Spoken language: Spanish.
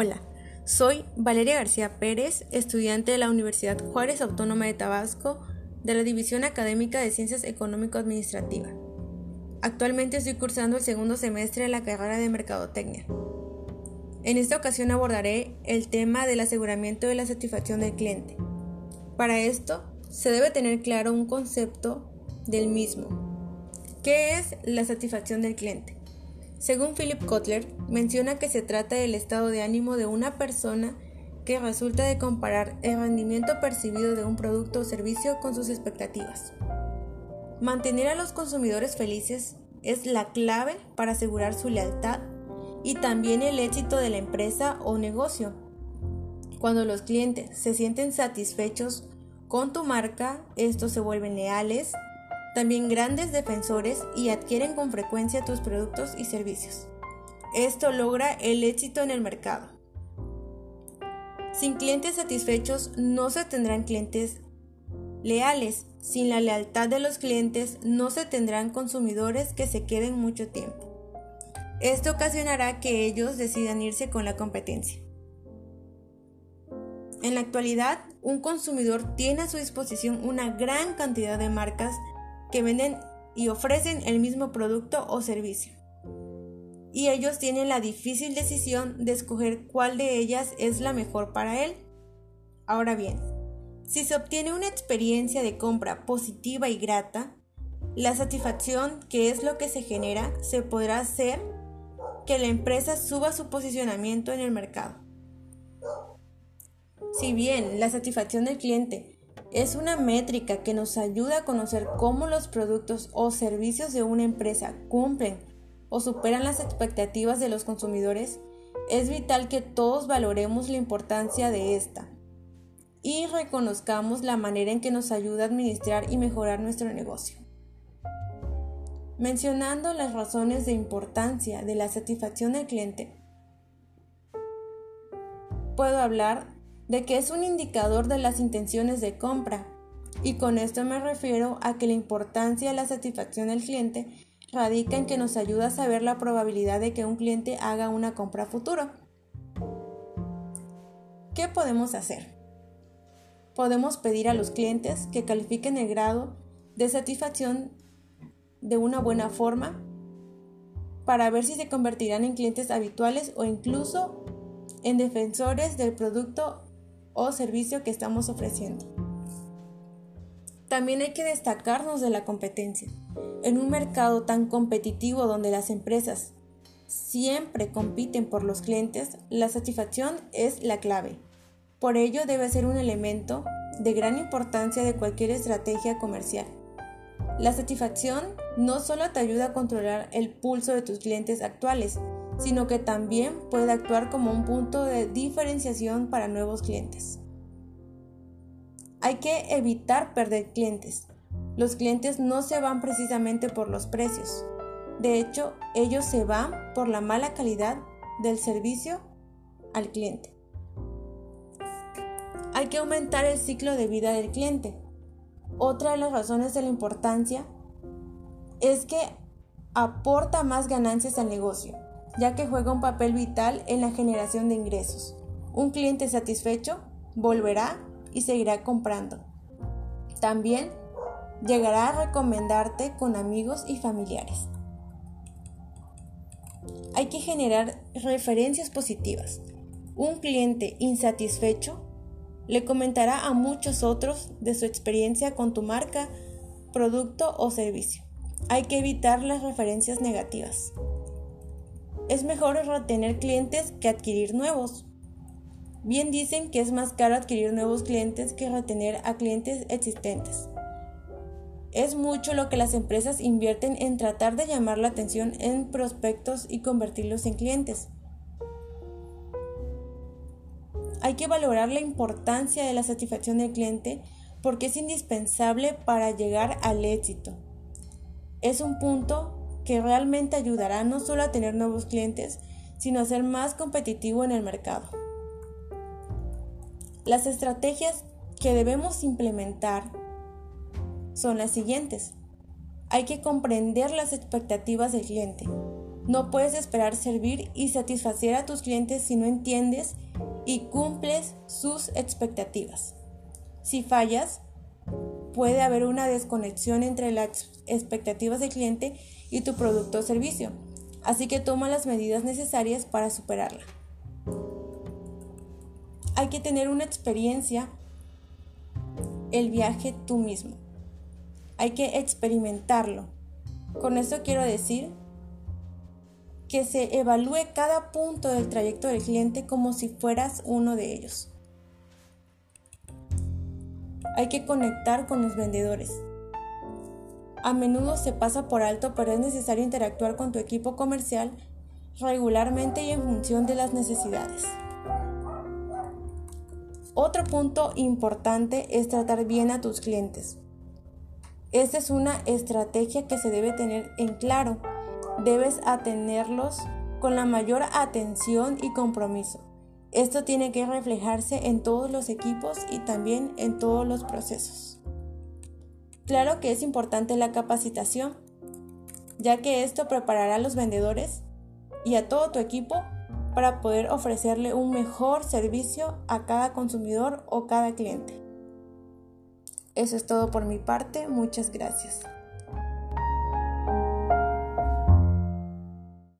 Hola, soy Valeria García Pérez, estudiante de la Universidad Juárez Autónoma de Tabasco de la División Académica de Ciencias Económico-Administrativa. Actualmente estoy cursando el segundo semestre de la carrera de Mercadotecnia. En esta ocasión abordaré el tema del aseguramiento de la satisfacción del cliente. Para esto, se debe tener claro un concepto del mismo. ¿Qué es la satisfacción del cliente? Según Philip Kotler, menciona que se trata del estado de ánimo de una persona que resulta de comparar el rendimiento percibido de un producto o servicio con sus expectativas. Mantener a los consumidores felices es la clave para asegurar su lealtad y también el éxito de la empresa o negocio. Cuando los clientes se sienten satisfechos con tu marca, estos se vuelven leales, también grandes defensores y adquieren con frecuencia tus productos y servicios. Esto logra el éxito en el mercado. Sin clientes satisfechos no se tendrán clientes leales. Sin la lealtad de los clientes no se tendrán consumidores que se queden mucho tiempo. Esto ocasionará que ellos decidan irse con la competencia. En la actualidad, un consumidor tiene a su disposición una gran cantidad de marcas que venden y ofrecen el mismo producto o servicio. Y ellos tienen la difícil decisión de escoger cuál de ellas es la mejor para él. Ahora bien, si se obtiene una experiencia de compra positiva y grata, la satisfacción, que es lo que se genera, se podrá hacer que la empresa suba su posicionamiento en el mercado. Si bien la satisfacción del cliente es una métrica que nos ayuda a conocer cómo los productos o servicios de una empresa cumplen o superan las expectativas de los consumidores, es vital que todos valoremos la importancia de esta y reconozcamos la manera en que nos ayuda a administrar y mejorar nuestro negocio. Mencionando las razones de importancia de la satisfacción del cliente, puedo hablar de que es un indicador de las intenciones de compra. Y con esto me refiero a que la importancia de la satisfacción del cliente radica en que nos ayuda a saber la probabilidad de que un cliente haga una compra futuro. ¿Qué podemos hacer? Podemos pedir a los clientes que califiquen el grado de satisfacción de una buena forma para ver si se convertirán en clientes habituales o incluso en defensores del producto o servicio que estamos ofreciendo. También hay que destacarnos de la competencia. En un mercado tan competitivo donde las empresas siempre compiten por los clientes, la satisfacción es la clave. Por ello debe ser un elemento de gran importancia de cualquier estrategia comercial. La satisfacción no solo te ayuda a controlar el pulso de tus clientes actuales, sino que también puede actuar como un punto de diferenciación para nuevos clientes. Hay que evitar perder clientes. Los clientes no se van precisamente por los precios. De hecho, ellos se van por la mala calidad del servicio al cliente. Hay que aumentar el ciclo de vida del cliente. Otra de las razones de la importancia es que aporta más ganancias al negocio ya que juega un papel vital en la generación de ingresos. Un cliente satisfecho volverá y seguirá comprando. También llegará a recomendarte con amigos y familiares. Hay que generar referencias positivas. Un cliente insatisfecho le comentará a muchos otros de su experiencia con tu marca, producto o servicio. Hay que evitar las referencias negativas. Es mejor retener clientes que adquirir nuevos. Bien dicen que es más caro adquirir nuevos clientes que retener a clientes existentes. Es mucho lo que las empresas invierten en tratar de llamar la atención en prospectos y convertirlos en clientes. Hay que valorar la importancia de la satisfacción del cliente porque es indispensable para llegar al éxito. Es un punto que realmente ayudará no solo a tener nuevos clientes, sino a ser más competitivo en el mercado. Las estrategias que debemos implementar son las siguientes. Hay que comprender las expectativas del cliente. No puedes esperar servir y satisfacer a tus clientes si no entiendes y cumples sus expectativas. Si fallas, puede haber una desconexión entre las expectativas del cliente y tu producto o servicio, así que toma las medidas necesarias para superarla. Hay que tener una experiencia, el viaje tú mismo. Hay que experimentarlo. Con esto quiero decir que se evalúe cada punto del trayecto del cliente como si fueras uno de ellos. Hay que conectar con los vendedores. A menudo se pasa por alto, pero es necesario interactuar con tu equipo comercial regularmente y en función de las necesidades. Otro punto importante es tratar bien a tus clientes. Esta es una estrategia que se debe tener en claro debes atenerlos con la mayor atención y compromiso. Esto tiene que reflejarse en todos los equipos y también en todos los procesos. Claro que es importante la capacitación, ya que esto preparará a los vendedores y a todo tu equipo para poder ofrecerle un mejor servicio a cada consumidor o cada cliente. Eso es todo por mi parte, muchas gracias.